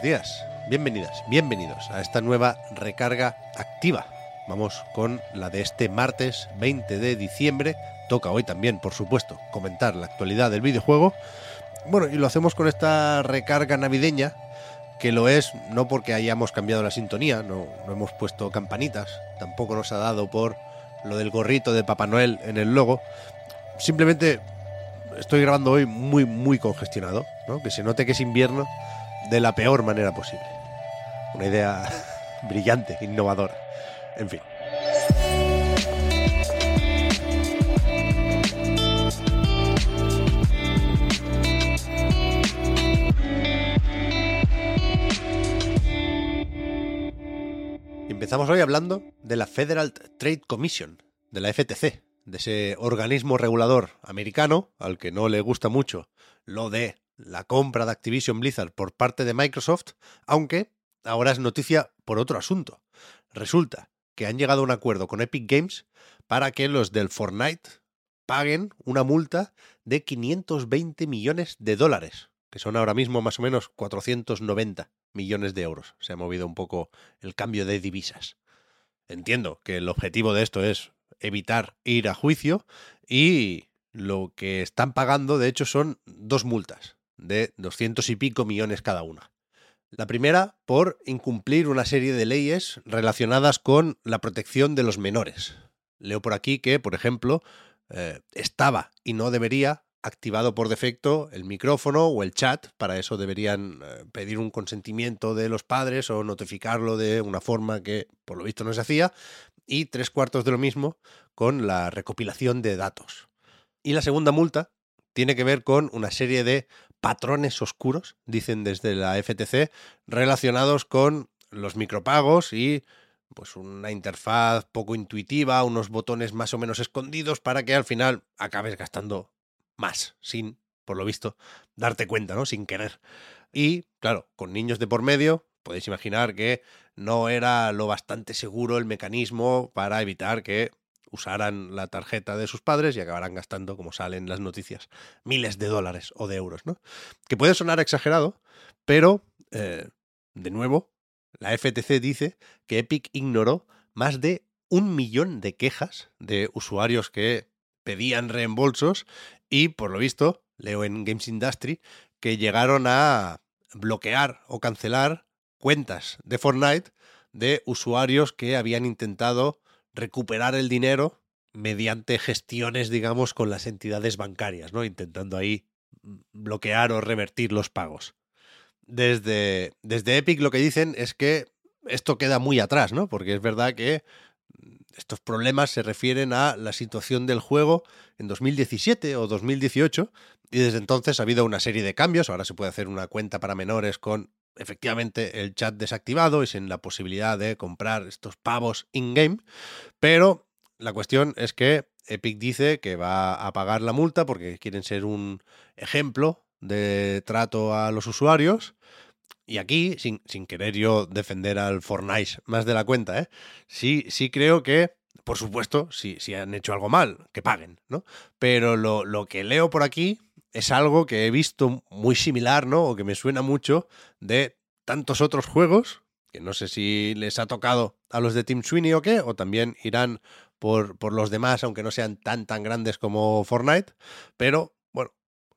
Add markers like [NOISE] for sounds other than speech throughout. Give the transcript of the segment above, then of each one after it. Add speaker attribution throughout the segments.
Speaker 1: Buenos días, bienvenidas, bienvenidos a esta nueva recarga activa. Vamos con la de este martes 20 de diciembre. Toca hoy también, por supuesto, comentar la actualidad del videojuego. Bueno, y lo hacemos con esta recarga navideña, que lo es no porque hayamos cambiado la sintonía, no, no hemos puesto campanitas, tampoco nos ha dado por lo del gorrito de Papá Noel en el logo. Simplemente estoy grabando hoy muy, muy congestionado, ¿no? que se note que es invierno de la peor manera posible. Una idea [LAUGHS] brillante, innovadora. En fin. Empezamos hoy hablando de la Federal Trade Commission, de la FTC, de ese organismo regulador americano al que no le gusta mucho lo de la compra de Activision Blizzard por parte de Microsoft, aunque ahora es noticia por otro asunto. Resulta que han llegado a un acuerdo con Epic Games para que los del Fortnite paguen una multa de 520 millones de dólares, que son ahora mismo más o menos 490 millones de euros. Se ha movido un poco el cambio de divisas. Entiendo que el objetivo de esto es evitar ir a juicio y lo que están pagando, de hecho, son dos multas de 200 y pico millones cada una. La primera por incumplir una serie de leyes relacionadas con la protección de los menores. Leo por aquí que, por ejemplo, eh, estaba y no debería activado por defecto el micrófono o el chat. Para eso deberían eh, pedir un consentimiento de los padres o notificarlo de una forma que por lo visto no se hacía. Y tres cuartos de lo mismo con la recopilación de datos. Y la segunda multa tiene que ver con una serie de patrones oscuros, dicen desde la FTC, relacionados con los micropagos y pues una interfaz poco intuitiva, unos botones más o menos escondidos para que al final acabes gastando más, sin, por lo visto, darte cuenta, ¿no? Sin querer. Y, claro, con niños de por medio, podéis imaginar que no era lo bastante seguro el mecanismo para evitar que usaran la tarjeta de sus padres y acabarán gastando, como salen las noticias, miles de dólares o de euros, ¿no? Que puede sonar exagerado, pero, eh, de nuevo, la FTC dice que Epic ignoró más de un millón de quejas de usuarios que pedían reembolsos y, por lo visto, leo en Games Industry, que llegaron a bloquear o cancelar cuentas de Fortnite de usuarios que habían intentado recuperar el dinero mediante gestiones, digamos, con las entidades bancarias, ¿no? Intentando ahí bloquear o revertir los pagos. Desde, desde Epic lo que dicen es que esto queda muy atrás, ¿no? Porque es verdad que estos problemas se refieren a la situación del juego en 2017 o 2018 y desde entonces ha habido una serie de cambios. Ahora se puede hacer una cuenta para menores con efectivamente el chat desactivado y sin la posibilidad de comprar estos pavos in-game. Pero la cuestión es que Epic dice que va a pagar la multa porque quieren ser un ejemplo de trato a los usuarios. Y aquí, sin, sin querer yo defender al Fortnite más de la cuenta, ¿eh? sí, sí creo que, por supuesto, si, si han hecho algo mal, que paguen, ¿no? Pero lo, lo que leo por aquí es algo que he visto muy similar, ¿no? O que me suena mucho de tantos otros juegos, que no sé si les ha tocado a los de Team Sweeney o qué, o también irán por, por los demás, aunque no sean tan tan grandes como Fortnite, pero bueno,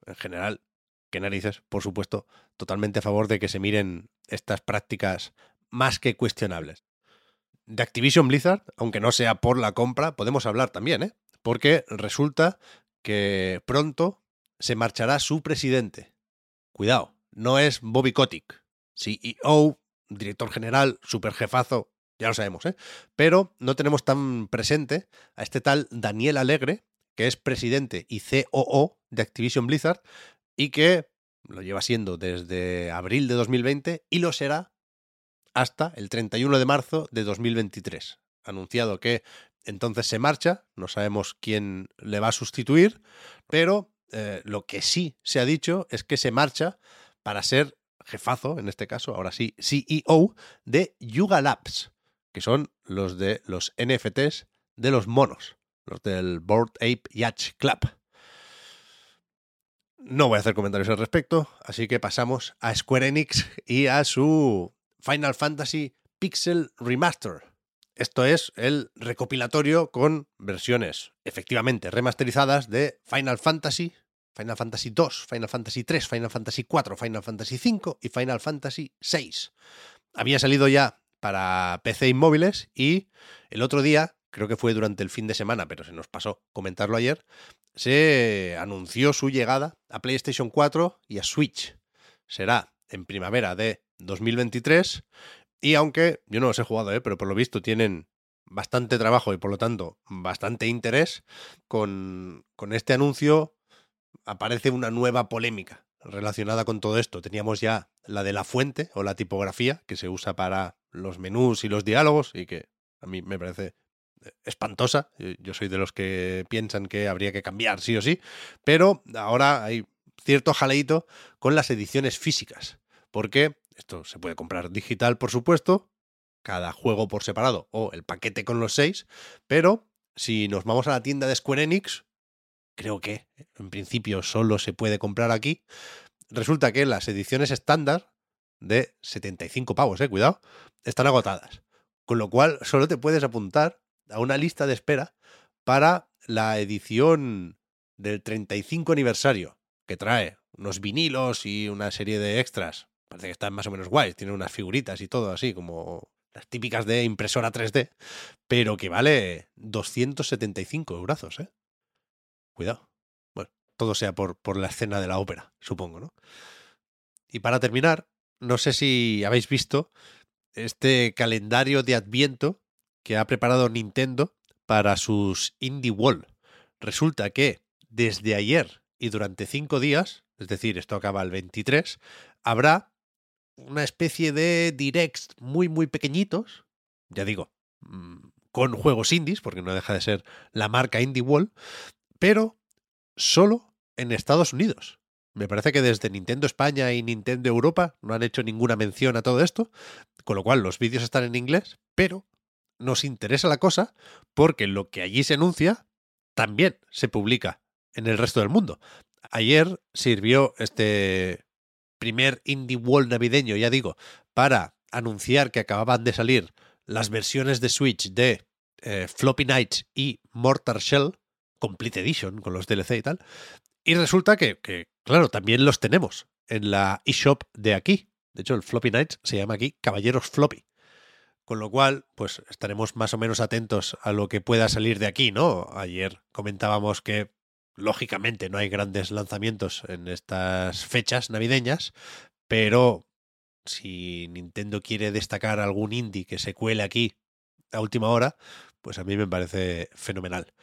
Speaker 1: en general, qué narices, por supuesto, totalmente a favor de que se miren estas prácticas más que cuestionables. De Activision Blizzard, aunque no sea por la compra, podemos hablar también, ¿eh? Porque resulta que pronto se marchará su presidente. Cuidado, no es Bobby Kotick, CEO, director general, super jefazo, ya lo sabemos, ¿eh? Pero no tenemos tan presente a este tal Daniel Alegre, que es presidente y COO de Activision Blizzard y que lo lleva siendo desde abril de 2020 y lo será hasta el 31 de marzo de 2023. Anunciado que entonces se marcha, no sabemos quién le va a sustituir, pero eh, lo que sí se ha dicho es que se marcha para ser jefazo, en este caso, ahora sí, CEO de Yuga Labs, que son los de los NFTs de los monos, los del Board Ape Yacht Club. No voy a hacer comentarios al respecto, así que pasamos a Square Enix y a su Final Fantasy Pixel Remaster. Esto es el recopilatorio con versiones efectivamente remasterizadas de Final Fantasy, Final Fantasy 2, Final Fantasy 3, Final Fantasy 4, Final Fantasy 5 y Final Fantasy 6. Había salido ya para PC y móviles y el otro día, creo que fue durante el fin de semana, pero se nos pasó comentarlo ayer, se anunció su llegada a PlayStation 4 y a Switch. Será en primavera de 2023 y aunque yo no los he jugado, ¿eh? pero por lo visto tienen bastante trabajo y por lo tanto bastante interés, con, con este anuncio aparece una nueva polémica relacionada con todo esto. Teníamos ya la de la fuente o la tipografía que se usa para los menús y los diálogos y que a mí me parece espantosa. Yo soy de los que piensan que habría que cambiar sí o sí, pero ahora hay cierto jaleito con las ediciones físicas, porque esto se puede comprar digital, por supuesto, cada juego por separado o el paquete con los seis, pero si nos vamos a la tienda de Square Enix, creo que en principio solo se puede comprar aquí, resulta que las ediciones estándar de 75 pavos, eh, cuidado, están agotadas. Con lo cual solo te puedes apuntar a una lista de espera para la edición del 35 aniversario, que trae unos vinilos y una serie de extras. Parece que están más o menos guays, tiene unas figuritas y todo así, como las típicas de impresora 3D, pero que vale 275 euros, ¿eh? Cuidado. Bueno, todo sea por, por la escena de la ópera, supongo, ¿no? Y para terminar, no sé si habéis visto este calendario de Adviento que ha preparado Nintendo para sus Indie Wall. Resulta que desde ayer y durante cinco días, es decir, esto acaba el 23, habrá una especie de directs muy, muy pequeñitos, ya digo, mm, con juegos indies, porque no deja de ser la marca Indie Wall, pero solo en Estados Unidos. Me parece que desde Nintendo España y Nintendo Europa no han hecho ninguna mención a todo esto, con lo cual los vídeos están en inglés, pero nos interesa la cosa porque lo que allí se anuncia también se publica en el resto del mundo. Ayer sirvió este primer Indie Wall navideño, ya digo, para anunciar que acababan de salir las versiones de Switch de eh, Floppy Nights y Mortar Shell, Complete Edition, con los DLC y tal. Y resulta que, claro, también los tenemos en la eShop de aquí. De hecho, el Floppy Nights se llama aquí Caballeros Floppy. Con lo cual, pues estaremos más o menos atentos a lo que pueda salir de aquí, ¿no? Ayer comentábamos que lógicamente no hay grandes lanzamientos en estas fechas navideñas, pero si Nintendo quiere destacar algún indie que se cuele aquí a última hora, pues a mí me parece fenomenal.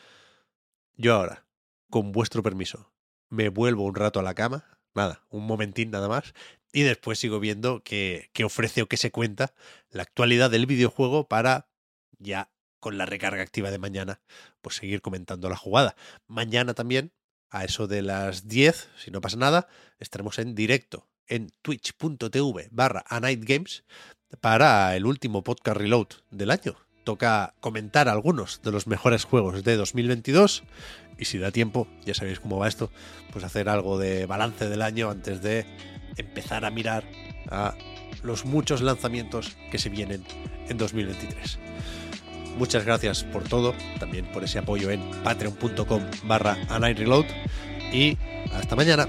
Speaker 1: Yo ahora, con vuestro permiso, me vuelvo un rato a la cama, nada, un momentín nada más, y después sigo viendo qué, ofrece o qué se cuenta la actualidad del videojuego para ya con la recarga activa de mañana, pues seguir comentando la jugada. Mañana también, a eso de las 10, si no pasa nada, estaremos en directo en twitch.tv barra a Night Games para el último podcast reload del año. Toca comentar algunos de los mejores juegos de 2022 y si da tiempo, ya sabéis cómo va esto, pues hacer algo de balance del año antes de empezar a mirar a los muchos lanzamientos que se vienen en 2023. Muchas gracias por todo, también por ese apoyo en patreon.com barra Reload y hasta mañana.